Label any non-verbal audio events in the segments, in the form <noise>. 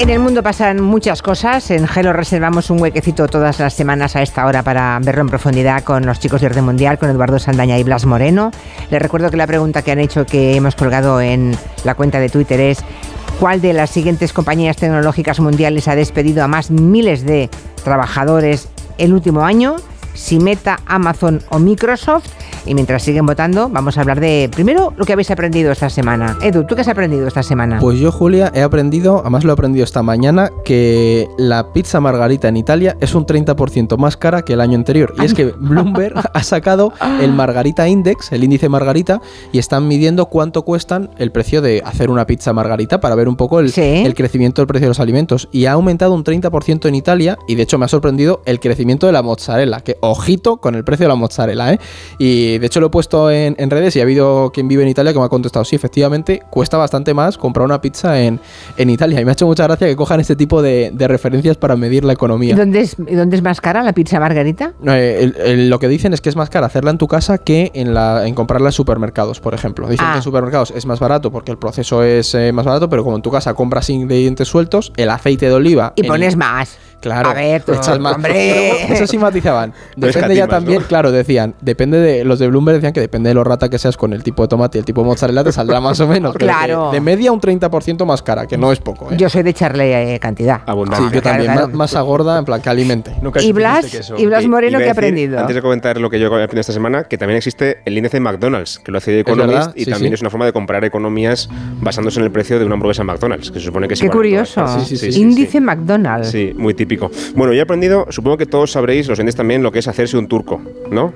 En el mundo pasan muchas cosas. En Gelo reservamos un huequecito todas las semanas a esta hora para verlo en profundidad con los chicos de Orden Mundial, con Eduardo Sandaña y Blas Moreno. Les recuerdo que la pregunta que han hecho, que hemos colgado en la cuenta de Twitter es ¿cuál de las siguientes compañías tecnológicas mundiales ha despedido a más miles de trabajadores el último año? Si Meta, Amazon o Microsoft. Y mientras siguen votando, vamos a hablar de primero lo que habéis aprendido esta semana. Edu, ¿tú qué has aprendido esta semana? Pues yo, Julia, he aprendido, además lo he aprendido esta mañana, que la pizza margarita en Italia es un 30% más cara que el año anterior. Y es que <laughs> Bloomberg ha sacado el Margarita Index, el índice Margarita, y están midiendo cuánto cuestan el precio de hacer una pizza margarita para ver un poco el, el crecimiento del precio de los alimentos. Y ha aumentado un 30% en Italia, y de hecho me ha sorprendido el crecimiento de la mozzarella, que ojito con el precio de la mozzarella, ¿eh? Y de hecho lo he puesto en, redes y ha habido quien vive en Italia que me ha contestado, sí, efectivamente, cuesta bastante más comprar una pizza en, en Italia. Y me ha hecho mucha gracia que cojan este tipo de, referencias para medir la economía. ¿Y dónde es, dónde es más cara la pizza margarita? Eh, lo que dicen es que es más cara hacerla en tu casa que en, la, en comprarla en supermercados, por ejemplo. Dicen que en ah. supermercados es más barato porque el proceso es eh, más barato, pero como en tu casa compras ingredientes sueltos, el aceite de oliva... Y pones más. Claro. A ver, tú, echas más. Hombre. <laughs> Eso sí matizaban. Depende ya también, claro, decían, depende de los de Bloomberg decían que depende de lo rata que seas con el tipo de tomate y el tipo de mozzarella te saldrá más o menos. claro. De, media un 30% más cara, que no es poco. ¿eh? Yo soy de echarle eh, cantidad. Abundante. Sí, yo también. Más, más agorda, en plan que alimente. ¿Y Blas, ¿Y Blas Moreno qué ha aprendido? Antes de comentar lo que yo he aprendido esta semana, que también existe el índice de McDonald's, que lo hace Economist y también es una forma de comprar economías basándose en el precio de una hamburguesa en McDonald's, que se supone que es Qué curioso. Índice McDonald's. Sí, muy típico. Bueno, ya aprendido, supongo que todos sabréis, los entiendes también, lo que es hacerse un turco, ¿no?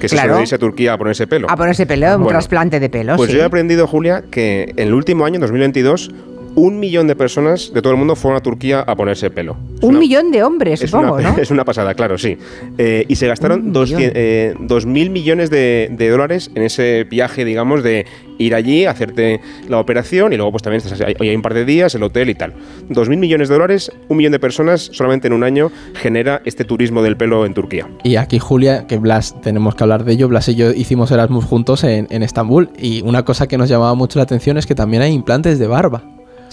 Que se claro. a Turquía a ponerse pelo. A ponerse pelo, un trasplante de pelo. Pues yo he aprendido, Julia, que en el último año, en 2022, un millón de personas de todo el mundo fueron a Turquía a ponerse pelo. un millón de hombres, supongo, ¿no? <laughs> Es una pasada, claro, sí. Eh, y se gastaron dos, eh, mil millones de, dólares en ese viaje, digamos, de ir allí, hacerte la operación y luego pues también estás hay un par de días, el hotel y tal. Dos mil millones de dólares, un millón de personas solamente en un año genera este turismo del pelo en Turquía. Y aquí, Julia, que Blas, tenemos que hablar de ello, Blas y yo hicimos Erasmus juntos en, en Estambul y una cosa que nos llamaba mucho la atención es que también hay implantes de barba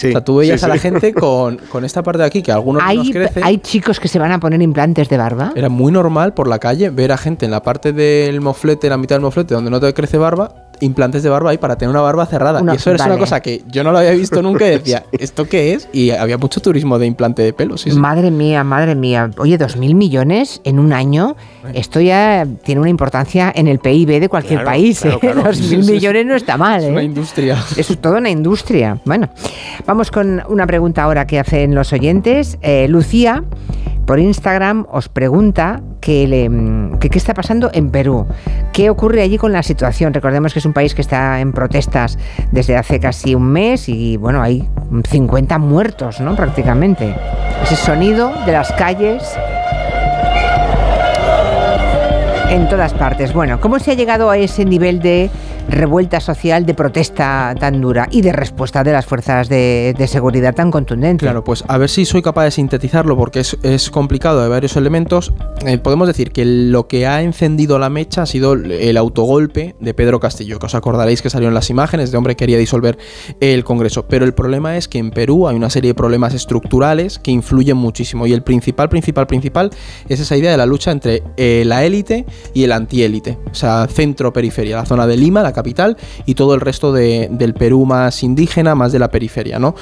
o sea, tú veías a la gente <laughs> con, con, esta parte de aquí que algunos ¿Hay, nos crecen. ¿Hay chicos que se van a poner implantes de barba? Era muy normal por la calle ver a gente en la parte del moflete, la mitad del moflete, donde no te crece barba, implantes de barba ahí para tener una barba cerrada. y eso es una cosa que yo no lo había visto nunca y decía, <laughs> ¿esto qué es? Y había mucho turismo de implante de pelo. Sí, Madre mía, madre mía. Oye, dos mil millones en un año, esto ya tiene una importancia en el PIB de cualquier país. ¿eh? <laughs> Dos mil millones no está mal. Es una ¿eh? industria. Es toda una industria. Bueno, vamos con una pregunta ahora que hacen los oyentes. Eh, Lucía por Instagram os pregunta qué está pasando en Perú, qué ocurre allí con la situación. Recordemos que es un país que está en protestas desde hace casi un mes y bueno, hay 50 muertos, ¿no? Prácticamente. Ese sonido de las calles en todas partes. Bueno, ¿cómo se ha llegado a ese nivel de revuelta social, de protesta tan dura y de respuesta de las fuerzas de, seguridad tan contundente? Claro, pues a ver si soy capaz de sintetizarlo porque es, complicado de varios elementos. Eh, podemos decir que lo que ha encendido la mecha ha sido el autogolpe de Pedro Castillo, que os acordaréis que salió en las imágenes, de hombre quería disolver el Congreso. Pero el problema es que en Perú hay una serie de problemas estructurales que influyen muchísimo y el principal, principal, principal es esa idea de la lucha entre eh, la élite y el antiélite, o sea, centro-periferia, la zona de Lima, la capital, y todo el resto del Perú más indígena, más de la periferia, ¿no?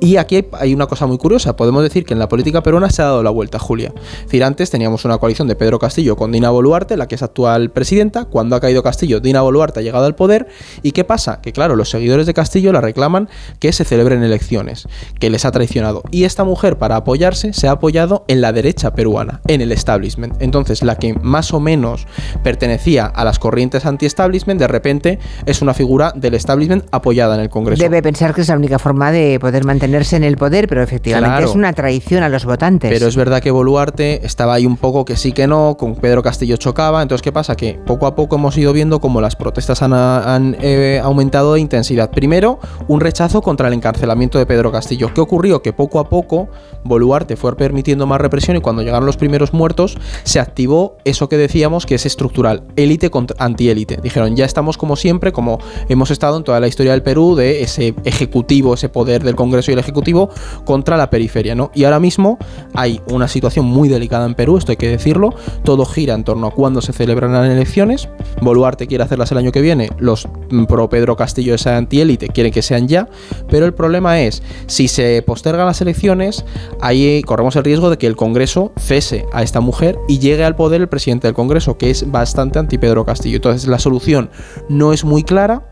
Y aquí hay una cosa muy curiosa, podemos decir que en la política peruana se ha dado la vuelta, Julia. Es decir, antes teníamos una coalición de Pedro Castillo con Dina Boluarte, la que es actual presidenta, cuando ha caído Castillo, Dina Boluarte ha llegado al poder, ¿y qué pasa? Que claro, los seguidores de Castillo la reclaman que se celebren elecciones, que les ha traicionado. Y esta mujer, para apoyarse, se ha apoyado en la derecha peruana, en el establishment. Entonces, la que más o menos pertenecía a las corrientes anti-establishment, de repente es una figura del establishment apoyada en el Congreso. Debe pensar que es la única forma de poder mantenerse en el poder, pero efectivamente es una traición a los votantes. Pero es verdad que Boluarte estaba ahí un poco que sí que no, con Pedro Castillo chocaba, entonces ¿qué pasa? Que poco a poco hemos ido viendo cómo las protestas han, eh, aumentado de intensidad. Primero, un rechazo contra el encarcelamiento de Pedro Castillo. ¿Qué ocurrió? Que poco a poco Boluarte fue permitiendo más represión y cuando llegaron los primeros muertos se activó eso que decíamos que es estructural, élite contra antiélite. Dijeron, ya estamos como siempre como hemos estado en toda la historia del Perú, de ese ejecutivo, ese poder del Congreso y el Ejecutivo contra la periferia, ¿no? Y ahora mismo hay una situación muy delicada en Perú, esto hay que decirlo, todo gira en torno a cuándo se celebran las elecciones, Boluarte quiere hacerlas el año que viene, los pro Pedro Castillo esa antiélite quieren que sean ya, pero el problema es, si se postergan las elecciones, ahí corremos el riesgo de que el Congreso cese a esta mujer y llegue al poder el presidente del Congreso, que es bastante anti Pedro Castillo. Entonces la solución no es muy clara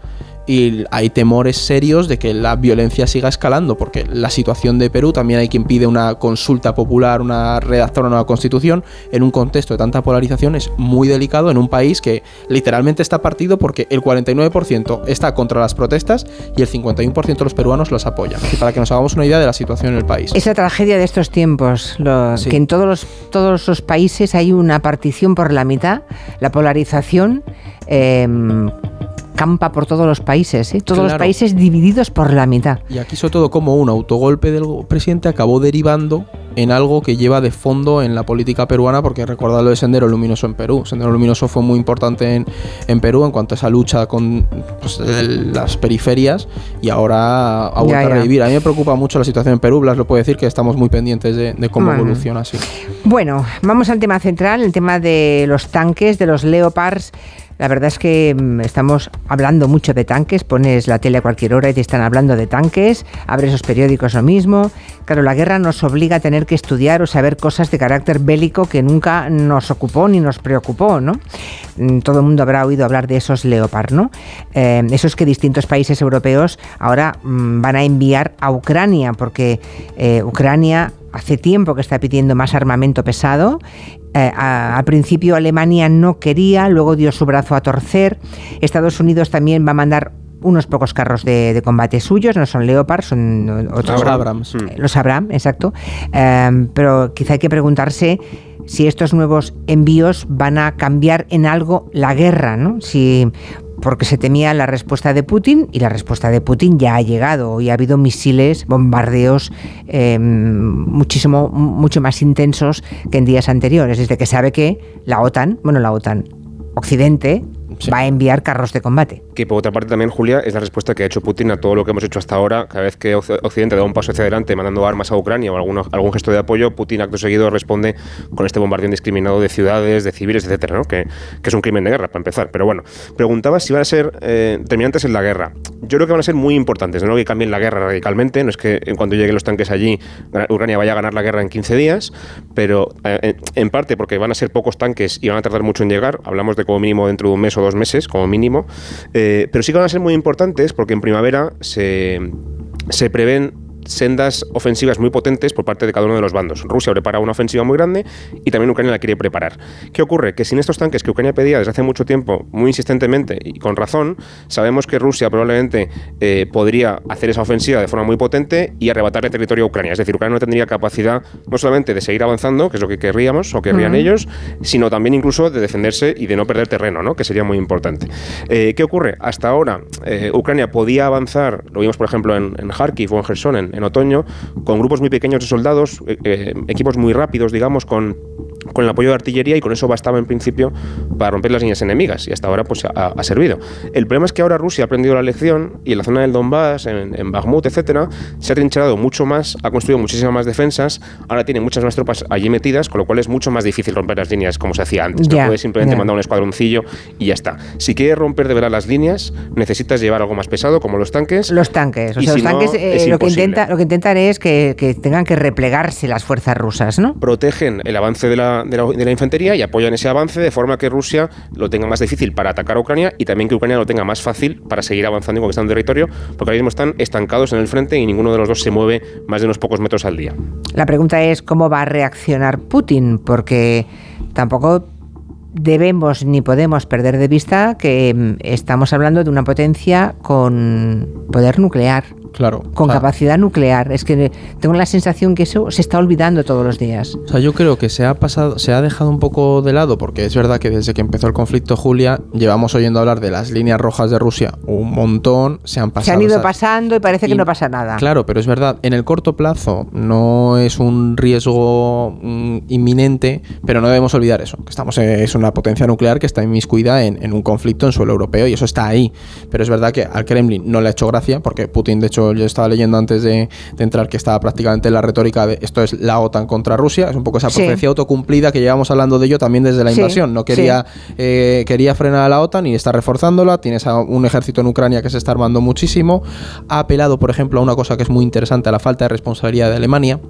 y hay temores serios de que la violencia siga escalando, porque la situación de Perú también hay quien pide una consulta popular, una redactar una nueva constitución, en un contexto de tanta polarización es muy delicado en un país que literalmente está partido porque el 49% está contra las protestas y el 51% de los peruanos los apoya. Y para que nos hagamos una idea de la situación en el país. Esa tragedia de estos tiempos, que en todos los, todos los países hay una partición por la mitad, la polarización. Em, campa por todos los países, ¿eh? todos los países divididos por la mitad. Y aquí sobre todo como un autogolpe del presidente acabó derivando en algo que lleva de fondo en la política peruana, porque recordad lo de Sendero Luminoso en Perú. Sendero Luminoso fue muy importante en, en Perú en cuanto a esa lucha con pues, las periferias y ahora ha vuelto a revivir. A mí me preocupa mucho la situación en Perú, Blas lo puede decir, que estamos muy pendientes de, cómo evoluciona así. Bueno, vamos al tema central, el tema de los tanques, de los Leopards. La verdad es que mm, estamos hablando mucho de tanques, pones la tele a cualquier hora y te están hablando de tanques, abres esos periódicos lo mismo. Claro, la guerra nos obliga a tener que estudiar o saber cosas de carácter bélico que nunca nos ocupó ni nos preocupó, ¿no? Mm, todo el mundo habrá oído hablar de esos Leopard, ¿no? Eh, esos que distintos países europeos ahora mm, van a enviar a Ucrania, porque eh, Ucrania hace tiempo que está pidiendo más armamento pesado eh, al principio Alemania no quería, luego dio su brazo a torcer. Estados Unidos también va a mandar unos pocos carros de, combate suyos, no son Leopard, son otros. Los Abrams. Eh, los Abrams, exacto. Em, pero quizá hay que preguntarse si estos nuevos envíos van a cambiar en algo la guerra, ¿no? Si porque se temía la respuesta de Putin y la respuesta de Putin ya ha llegado. Y ha habido misiles, bombardeos em, muchísimo, mucho más intensos que en días anteriores, desde que sabe que la OTAN, bueno, la OTAN, Occidente, va a enviar carros de combate. Que por otra parte también, Julia, es la respuesta que ha hecho Putin a todo lo que hemos hecho hasta ahora. Cada vez que Occidente da un paso hacia adelante mandando armas a Ucrania o algún gesto de apoyo, Putin acto seguido responde con este bombardeo indiscriminado de ciudades, de civiles, etcétera, ¿no? que, que, es un crimen de guerra, para empezar. Pero bueno, preguntaba si van a ser eh, determinantes en la guerra. Yo creo que van a ser muy importantes, no que cambien la guerra radicalmente, no es que en cuanto lleguen los tanques allí, Ucrania vaya a ganar la guerra en 15 días, pero eh, en parte porque van a ser pocos tanques y van a tardar mucho en llegar, hablamos de como mínimo dentro de un mes o dos meses, como mínimo, eh, pero sí que van a ser muy importantes porque en primavera se, se prevén sendas ofensivas muy potentes por parte de cada uno de los bandos. Rusia prepara una ofensiva muy grande y también Ucrania la quiere preparar. ¿Qué ocurre? Que sin estos tanques que Ucrania pedía desde hace mucho tiempo, muy insistentemente y con razón, sabemos que Rusia probablemente eh, podría hacer esa ofensiva de forma muy potente y arrebatarle territorio a Ucrania. Es decir, Ucrania no tendría capacidad no solamente de seguir avanzando, que es lo que querríamos o querrían ellos, sino también incluso de defenderse y de no perder terreno, ¿no? que sería muy importante. Eh, ¿Qué ocurre? Hasta ahora eh, Ucrania podía avanzar, lo vimos por ejemplo en, en Kharkiv o en Gerson, en, en otoño, con grupos muy pequeños de soldados, eh, eh, equipos muy rápidos, digamos, con con el apoyo de artillería y con eso bastaba en principio para romper las líneas enemigas y hasta ahora pues ha, servido. El problema es que ahora Rusia ha aprendido la lección y en la zona del Donbass, en, en Bakhmut, etcétera, se ha trincherado mucho más, ha construido muchísimas más defensas, ahora tiene muchas más tropas allí metidas, con lo cual es mucho más difícil romper las líneas como se hacía antes. no puedes simplemente mandar un escuadroncillo y ya está. Si quieres romper de verdad las líneas, necesitas llevar algo más pesado como los tanques. Los tanques, o sea, los tanques eh, lo, que intenta, lo que intentan es que, que tengan que replegarse las fuerzas rusas, ¿no? Protegen el avance de la de la, infantería y apoyan ese avance de forma que Rusia lo tenga más difícil para atacar a Ucrania y también que Ucrania lo tenga más fácil para seguir avanzando y conquistando territorio, porque ahora mismo están estancados en el frente y ninguno de los dos se mueve más de unos pocos metros al día. La pregunta es cómo va a reaccionar Putin, porque tampoco debemos ni podemos perder de vista que mm, estamos hablando de una potencia con poder nuclear Claro. Con capacidad nuclear. Es que tengo la sensación que eso se está olvidando todos los días. O sea, yo creo que se ha pasado, se ha dejado un poco de lado, porque es verdad que desde que empezó el conflicto Julia, llevamos oyendo hablar de las líneas rojas de Rusia un montón, se han pasado. Se han ido pasando y parece que no pasa nada. Claro, pero es verdad, en el corto plazo no es un riesgo mm, inminente, pero no debemos olvidar eso, que estamos es una potencia nuclear que está inmiscuida en, en un conflicto en suelo europeo y eso está ahí. Pero es verdad que al Kremlin no le ha hecho gracia, porque Putin, de hecho, yo estaba leyendo antes de, entrar que estaba prácticamente en la retórica de esto es la OTAN contra Rusia, es un poco esa profecía autocumplida que llevamos hablando de ello también desde la invasión. No quería, eh, quería frenar a la OTAN y está reforzándola, tienes a un ejército en Ucrania que se está armando muchísimo, ha apelado, por ejemplo, a una cosa que es muy interesante, a la falta de responsabilidad de Alemania.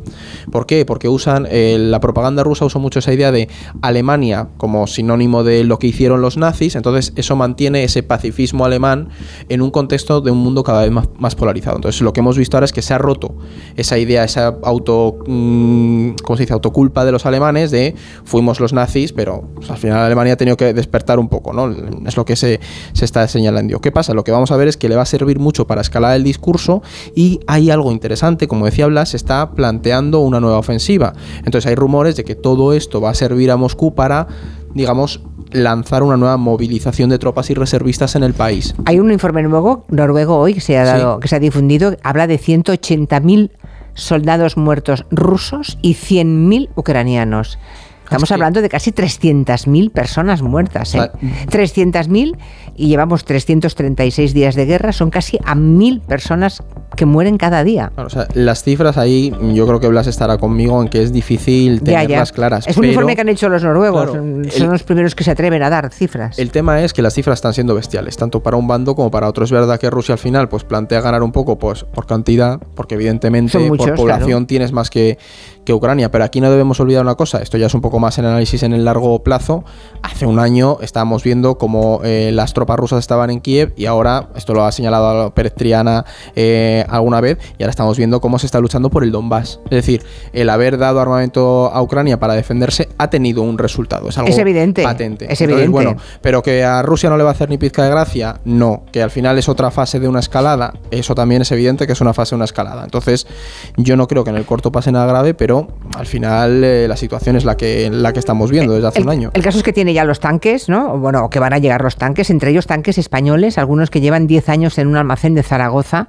¿Por qué? Porque usan, eh, la propaganda rusa usa mucho esa idea de Alemania como sinónimo de lo que hicieron los nazis, entonces eso mantiene ese pacifismo alemán en un contexto de un mundo cada vez más, más polarizado. Entonces lo que hemos visto ahora es que se ha roto esa idea, esa auto, mm, ¿cómo se dice? autoculpa de los alemanes de fuimos los nazis, pero pues, al final Alemania ha tenido que despertar un poco, ¿no? Es lo que se, se está señalando. ¿Qué pasa? Lo que vamos a ver es que le va a servir mucho para escalar el discurso y hay algo interesante, como decía Blas, se está planteando una nueva ofensiva. Entonces hay rumores de que todo esto va a servir a Moscú para digamos, lanzar una nueva movilización de tropas y reservistas en el país. Hay un informe nuevo, noruego hoy, que se ha, dado, que se ha difundido, habla de 180.000 soldados muertos rusos y 100.000 ucranianos. Estamos hablando de casi 300.000 personas muertas. ¿eh? 300.000 y llevamos 336 días de guerra. Son casi a 1.000 personas que mueren cada día. las cifras ahí, yo creo que Blas estará conmigo en que es difícil tenerlas claras. Es un informe que han hecho los noruegos. son los primeros que se atreven a dar cifras. El tema es que las cifras están siendo bestiales, tanto para un bando como para otro. Es verdad que Rusia al final pues plantea ganar un poco pues por cantidad, porque evidentemente por población tienes más que, que Ucrania. Pero aquí no debemos olvidar una cosa, esto ya es un poco más en análisis en el largo plazo. Hace un año estábamos viendo cómo eh, las tropas rusas estaban en Kiev y ahora, esto lo ha señalado Pérez Triana eh, alguna vez, y ahora estamos viendo cómo se está luchando por el Donbass. Es decir, el haber dado armamento a Ucrania para defenderse ha tenido un resultado. Es algo evidente. patente. Es evidente. Bueno, pero que a Rusia no le va a hacer ni pizca de gracia, no. Que al final es otra fase de una escalada, eso también es evidente que es una fase de una escalada. Entonces, yo no creo que en el corto pase nada grave, pero al final eh, la situación es la que, la que estamos viendo desde hace un año. El caso es que tiene ya los tanques, ¿no? Bueno, que van a llegar los tanques, entre ellos tanques españoles, algunos que llevan 10 años en un almacén de Zaragoza,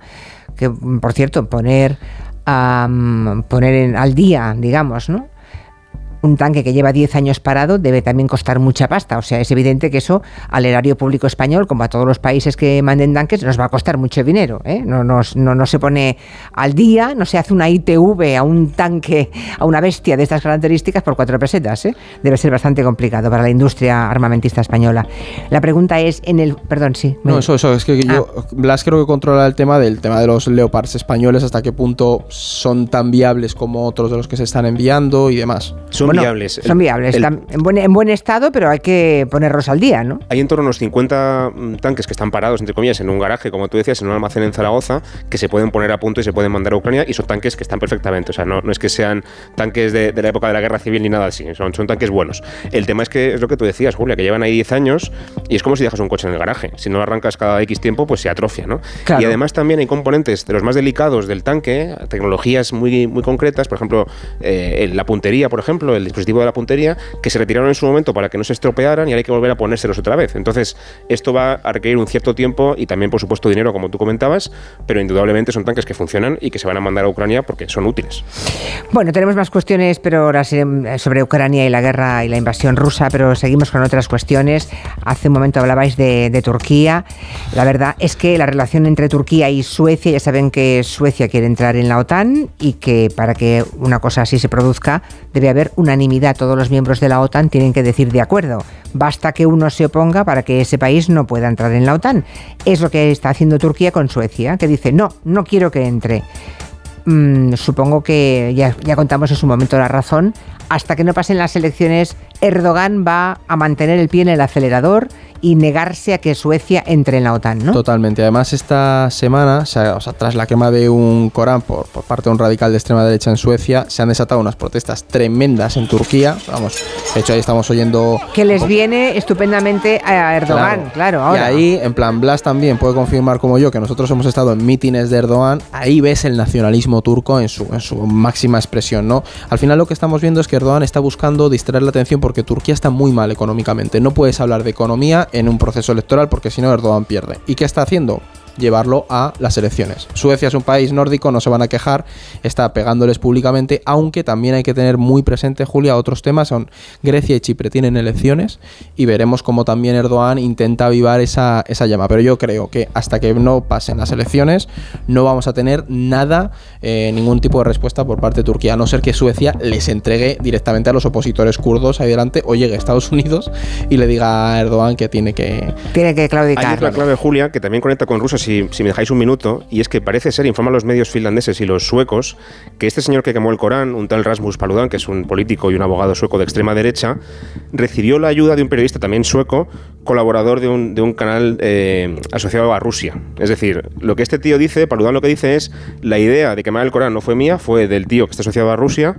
que por cierto, poner, poner en, al día, digamos, ¿no? Un tanque que lleva 10 años parado debe también costar mucha pasta. O sea, es evidente que eso al erario público español, como a todos los países que manden tanques, nos va a costar mucho dinero. ¿eh? No, no, no, se pone al día, no se hace una ITV a un tanque, a una bestia de estas características por cuatro pesetas. ¿eh? Debe ser bastante complicado para la industria armamentista española. La pregunta es en el... Perdón, sí. No, eso, eso. Es que yo, ah. Blas creo que controla el tema del tema de los leopards españoles, hasta qué punto son tan viables como otros de los que se están enviando y demás. Son viables. Son viables. Están en, buen, en buen estado, pero hay que ponerlos al día, ¿no? Hay en torno a unos 50 mm, tanques que están parados, entre comillas, en un garaje, como tú decías, en un almacén en Zaragoza, que se pueden poner a punto y se pueden mandar a Ucrania, y son tanques que están perfectamente. O sea, no, no es que sean tanques de, la época de la guerra civil ni nada así, son, son tanques buenos. El tema es que es lo que tú decías, Julia, que llevan ahí 10 años y es como si dejas un coche en el garaje. Si no lo arrancas cada X tiempo, pues se atrofia, ¿no? Y además también hay componentes de los más delicados del tanque, tecnologías muy, muy concretas, por ejemplo, eh, la puntería, por ejemplo, el dispositivo de la puntería que se retiraron en su momento para que no se estropearan y hay que volver a ponérselos otra vez. Entonces, esto va a requerir un cierto tiempo y también, por supuesto, dinero, como tú comentabas, pero indudablemente son tanques que funcionan y que se van a mandar a Ucrania porque son útiles. Bueno, tenemos más cuestiones, pero ahora sobre Ucrania y la guerra y la invasión rusa, pero seguimos con otras cuestiones. Hace un momento hablabais de, de Turquía. La verdad es que la relación entre Turquía y Suecia, ya saben que Suecia quiere entrar en la OTAN y que para que una cosa así se produzca debe haber unanimidad. Todos los miembros de la OTAN tienen que decir de acuerdo. Basta que uno se oponga para que ese país no pueda entrar en la OTAN. Es lo que está haciendo Turquía con Suecia, que dice, no, no quiero que entre. Mm, supongo que ya, ya contamos en su momento la razón. Hasta que no pasen las elecciones Erdogan va a mantener el pie en el acelerador y negarse a que Suecia entre en la OTAN, ¿no? Totalmente. Además, esta semana, o sea, tras la quema de un Corán por, por, parte de un radical de extrema derecha en Suecia, se han desatado unas protestas tremendas en Turquía. Vamos, de hecho ahí estamos oyendo... Que les viene estupendamente a Erdogan, claro. ahora. Y ahí, en plan, Blas también puede confirmar como yo que nosotros hemos estado en mítines de Erdogan, ahí ves el nacionalismo turco en su, en su máxima expresión, ¿no? Al final lo que estamos viendo es que Erdogan está buscando distraer la atención porque Turquía está muy mal económicamente. No puedes hablar de economía en un proceso electoral porque si no Erdogan pierde. ¿Y qué está haciendo? Llevarlo a las elecciones. Suecia es un país nórdico, no se van a quejar, está pegándoles públicamente, aunque también hay que tener muy presente, Julia, otros temas son Grecia y Chipre tienen elecciones y veremos cómo también Erdogan intenta avivar esa, esa llama. Pero yo creo que hasta que no pasen las elecciones no vamos a tener nada, eh, ningún tipo de respuesta por parte de Turquía, a no ser que Suecia les entregue directamente a los opositores kurdos ahí delante o llegue a Estados Unidos y le diga a Erdogan que tiene que... Tiene que claudicar. Hay otra clave, Julia, que también conecta con Rusia si, me dejáis un minuto, y es que parece ser, informan los medios finlandeses y los suecos, que este señor que quemó el Corán, un tal Rasmus Paludan, que es un político y un abogado sueco de extrema derecha, recibió la ayuda de un periodista también sueco, colaborador de un, de un canal eh, asociado a Rusia. Es decir, lo que este tío dice, Paludan lo que dice es, la idea de quemar el Corán no fue mía, fue del tío que está asociado a Rusia,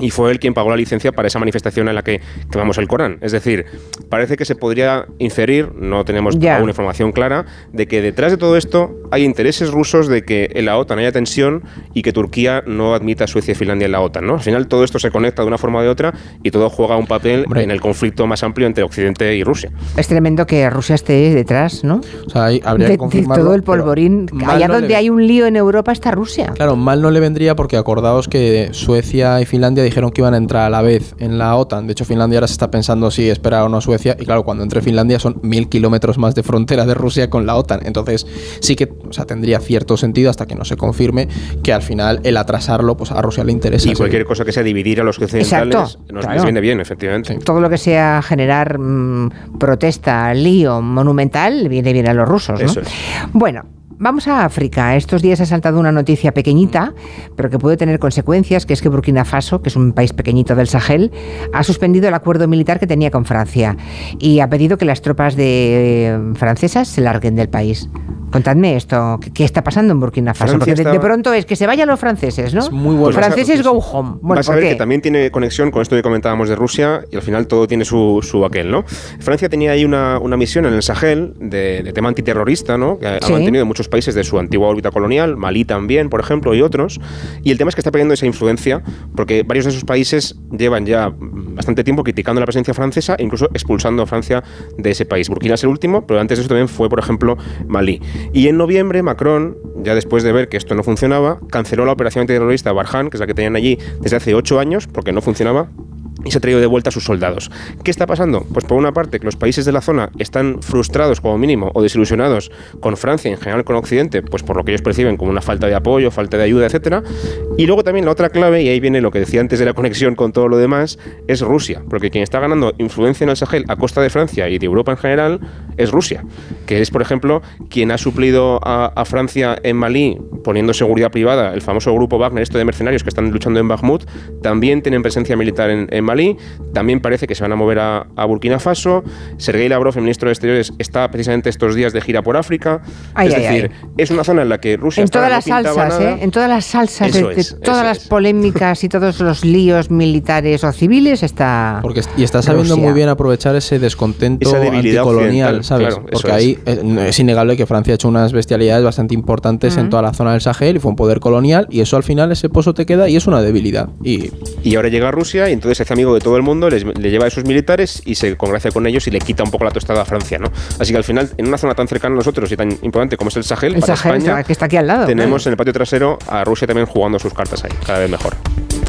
y fue él quien pagó la licencia para esa manifestación en la que quemamos el Corán. Es decir, parece que se podría inferir, no tenemos yeah. aún información clara, de que detrás de todo esto hay intereses rusos de que en la OTAN haya tensión y que Turquía no admita a Suecia y Finlandia en la OTAN. ¿no? Al final todo esto se conecta de una forma o de otra y todo juega un papel Hombre. en el conflicto más amplio entre Occidente y Rusia. Es tremendo que Rusia esté detrás, ¿no? O sea, ahí habría de, que confirmarlo, de todo el polvorín. Allá donde le... hay un lío en Europa está Rusia. Claro, mal no le vendría porque acordaos que Suecia y Finlandia dijeron que iban a entrar a la vez en la OTAN. De hecho, Finlandia ahora se está pensando si esperar o no a Suecia. Y claro, cuando entre Finlandia son mil kilómetros más de frontera de Rusia con la OTAN. Entonces, sí que o sea, tendría cierto sentido hasta que no se confirme que al final el atrasarlo pues a Rusia le interesa. Y cualquier cosa que sea dividir a los occidentales Exacto, nos claro. les viene bien, efectivamente. Sí. Todo lo que sea generar mmm, protesta, lío monumental, viene bien a los rusos. ¿no? Eso es. Bueno, Vamos a África. Estos días ha saltado una noticia pequeñita, pero que puede tener consecuencias, que es que Burkina Faso, que es un país pequeñito del Sahel, ha suspendido el acuerdo militar que tenía con Francia y ha pedido que las tropas de eh, francesas se larguen del país. Contadme esto, ¿qué está pasando en Burkina Faso? Francia Porque de, de, pronto es que se vayan los franceses, ¿no? Es muy bueno. Franceses go home. Bueno, Vas a ver que también tiene conexión con esto que comentábamos de Rusia y al final todo tiene su, su aquel, ¿no? Francia tenía ahí una, una misión en el Sahel de, de tema antiterrorista, ¿no? Que sí. ha mantenido en muchos países de su antigua órbita colonial, Malí también, por ejemplo, y otros. Y el tema es que está perdiendo esa influencia porque varios de esos países llevan ya bastante tiempo criticando la presencia francesa e incluso expulsando a Francia de ese país. Burkina es el último, pero antes de eso también fue, por ejemplo, Malí. Y en noviembre, Macron, ya después de ver que esto no funcionaba, canceló la operación antiterrorista Barhan, que es la que tenían allí desde hace ocho años, porque no funcionaba y se ha traído de vuelta a sus soldados. ¿Qué está pasando? Pues por una parte que los países de la zona están frustrados como mínimo o desilusionados con Francia y en general con Occidente, pues por lo que ellos perciben como una falta de apoyo, falta de ayuda, etcétera. Y luego también la otra clave, y ahí viene lo que decía antes de la conexión con todo lo demás, es Rusia, porque quien está ganando influencia en el Sahel a costa de Francia y de Europa en general es Rusia, que es por ejemplo quien ha suplido a, a Francia en Malí poniendo seguridad privada, el famoso grupo Wagner, esto de mercenarios que están luchando en Bakhmut, también tienen presencia militar en, en Malí, también parece que se van a mover a, a, Burkina Faso. Sergei Lavrov, el ministro de Exteriores, está precisamente estos días de gira por África. Ay, es ay, decir, ay. es una zona en la que Rusia en está, todas no las salsas, nada. ¿eh? en todas las salsas, de, de es, todas las es. polémicas y todos los líos militares o civiles está. Porque, y está sabiendo Rusia. muy bien aprovechar ese descontento Esa anticolonial, ¿sabes? claro, Porque ahí es. eh, es innegable que Francia ha hecho unas bestialidades bastante importantes Mm. en toda la zona del Sahel y fue un poder colonial y eso al final ese pozo te queda y es una debilidad. Y Y ahora llega a Rusia y entonces hace amigo de todo el mundo, les- le lleva a esos militares y se congracia con ellos y le quita un poco la tostada a Francia, ¿no? Así que al final, en una zona tan cercana a nosotros y tan importante como es el Sahel, el para Sahel, España, que está aquí al lado. tenemos claro. en el patio trasero a Rusia también jugando sus cartas ahí, cada vez mejor.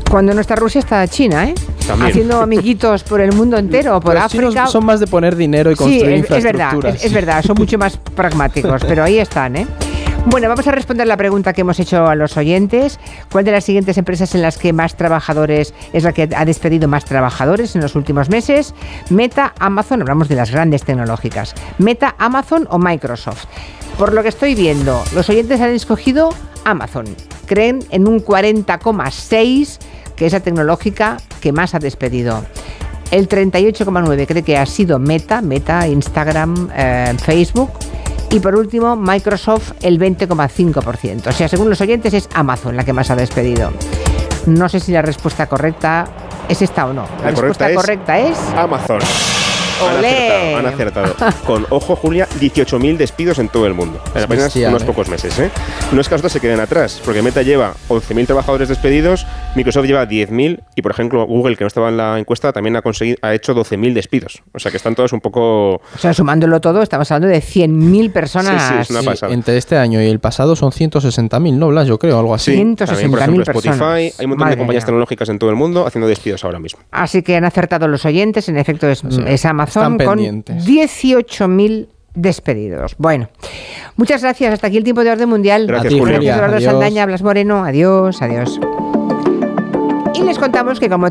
Cuando no está Rusia está China, ¿eh? También. Haciendo amiguitos por el mundo entero, por los África. son más de poner dinero y Sí, construir es, es verdad, infraestructuras. es, es verdad, son mucho más pragmáticos, pero ahí están, ¿eh? Bueno, vamos a responder la pregunta que hemos hecho a los oyentes. ¿Cuál de las siguientes empresas en las que más trabajadores es la que ha despedido más trabajadores en los últimos meses? Meta, Amazon, hablamos de las grandes tecnológicas. Meta, Amazon o Microsoft. Por lo que estoy viendo, los oyentes han escogido Amazon. Creen en un 40,6 que es la tecnológica que más ha despedido. El 38,9% cree que ha sido Meta, Meta, Instagram, eh, Facebook. Y por último, Microsoft el 20,5%. O sea, según los oyentes es Amazon la que más ha despedido. No sé si la respuesta correcta es esta o no. La, respuesta correcta es Amazon. Han acertado, han acertado. <laughs> Con, ojo, Julia, 18.000 despidos en todo el mundo. En apenas unos ¿eh? pocos meses. ¿eh? No es que los se queden atrás, porque Meta lleva 11.000 trabajadores despedidos, Microsoft lleva 10.000 y, por ejemplo, Google, que no estaba en la encuesta, también ha, conseguido, ha hecho 12.000 despidos. O sea que están todos un poco... O sea, sumándolo todo, estamos hablando de 100.000 personas. Sí, sí, es una pasada. entre este año y el pasado son 160.000, ¿no, Blas? Yo creo, algo así. 160.000 personas. Spotify, hay un montón de compañías tecnológicas en todo el mundo haciendo despidos ahora mismo. Así que han acertado los oyentes, en efecto es, es Amazon con 18.000 despedidos. Bueno, muchas gracias. Hasta aquí el tiempo de orden mundial. Gracias, Julia. Eduardo Saldaña, Blas Moreno. Adiós, adiós. Y les contamos que como